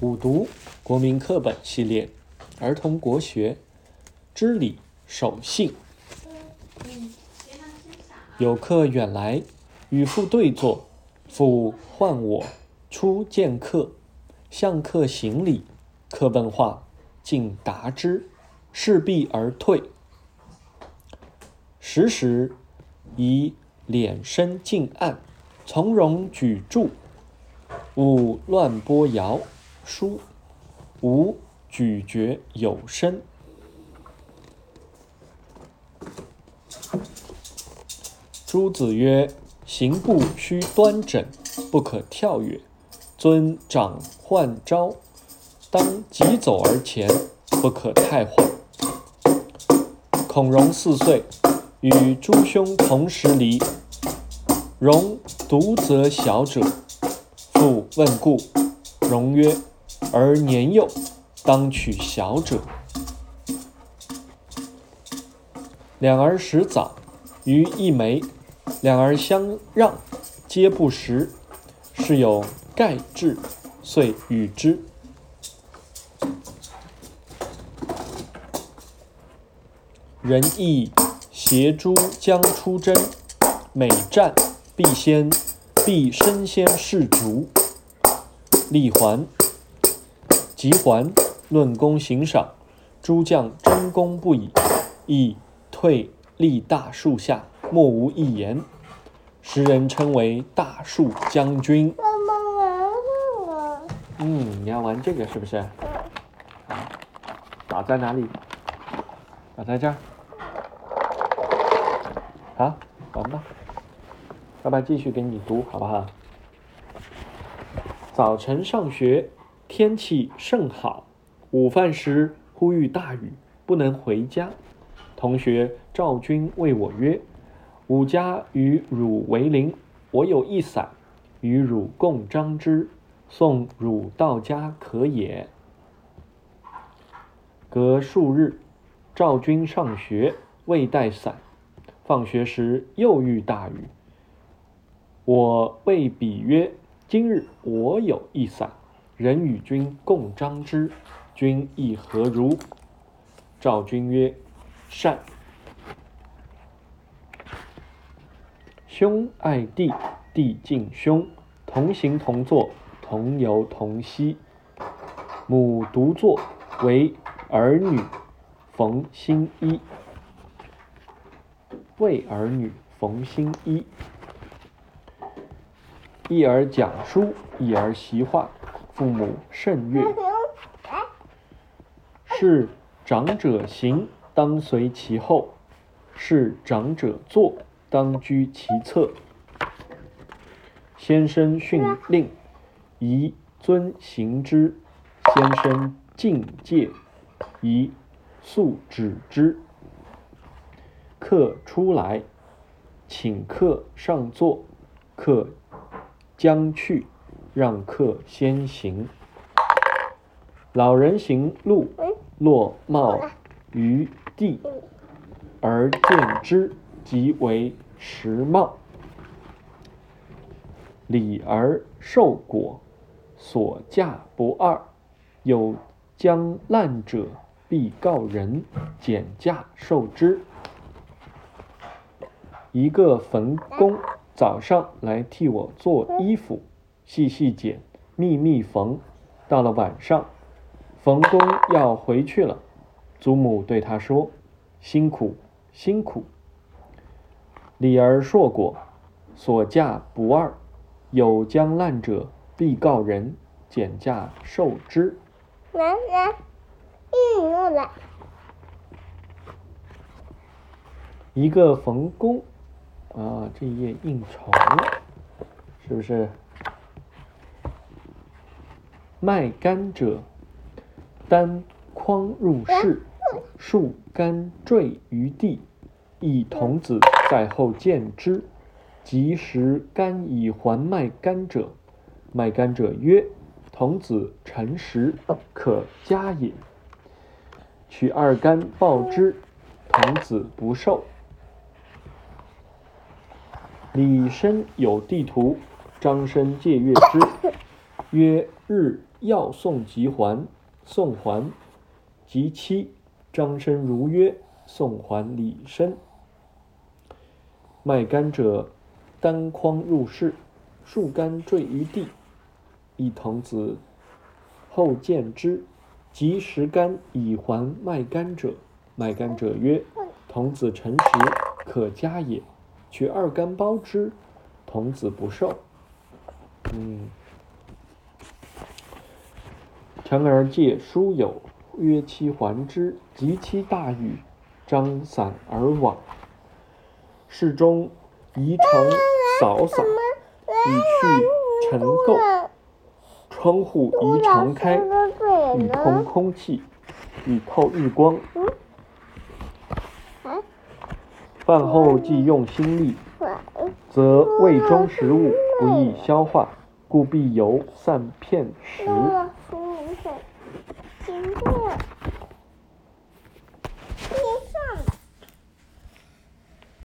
五读国民课本系列，儿童国学，知礼守信。有客远来，与父对坐。父唤我出见客，向客行礼。客问话，竟答之，事毕而退。时时以敛身进暗，从容举箸，勿乱拨摇。书无咀嚼有声。朱子曰：“行步须端正，不可跳跃。尊长唤招，当疾走而前，不可太缓。”孔融四岁，与诸兄同时离。融独则小者，父问故，融曰。而年幼，当取小者。两儿食早，于一枚，两儿相让，皆不食。是有盖志，遂与之。人亦携诸将出征，每战必先必身先士卒，立还。及还，论功行赏，诸将争功不已，亦退立大树下，莫无一言。时人称为大树将军。嗯，你要玩这个是不是？好打在哪里？打在这儿。好，玩吧。爸爸继续给你读，好不好？早晨上学。天气甚好，午饭时忽遇大雨，不能回家。同学赵军谓我曰：“吾家与汝为邻，我有一伞，与汝共张之，送汝到家可也。”隔数日，赵军上学，未带伞，放学时又遇大雨。我谓彼曰：“今日我有一伞。”人与君共张之，君亦何如？赵君曰：“善。”兄爱弟，弟敬兄，同行同坐，同游同息。母独坐，为儿女缝新衣。为儿女缝新衣。一儿讲书，一儿习画。父母甚悦。是长者行，当随其后；是长者坐，当居其侧。先生训令，宜遵行之；先生禁戒，宜速止之。客出来，请客上座，客将去。让客先行。老人行路，落帽于地，而见之，即为时帽。礼而受果，所价不二。有将烂者，必告人，减价受之。一个坟工早上来替我做衣服。细细剪，密密缝，到了晚上，冯公要回去了。祖母对他说：“辛苦，辛苦。”李儿硕果，所嫁不二。有将烂者，必告人，减价受之。来来，嗯，又来。一个冯公，啊，这一页印重了，是不是？卖柑者，单筐入室，树柑坠于地，一童子在后见之，及时甘以还卖柑者。卖柑者曰：“童子诚实，可嘉也。”取二柑报之，童子不受。李生有地图，张生借阅之。曰：日要送即还，送还。即期，张生如约，送还李生。卖柑者，单筐入室，数柑坠于地。一童子后见之，及食柑以还卖柑者。卖柑者曰：“童子诚实，可嘉也。取二柑包之。”童子不受。嗯。臣儿借书友，约期还之。及期大雨，张伞而往。室中宜常扫洒，以去尘垢。窗户宜常开，以通空气，以透日光。饭后既用心力，则胃中食物不易消化，故必由散片食。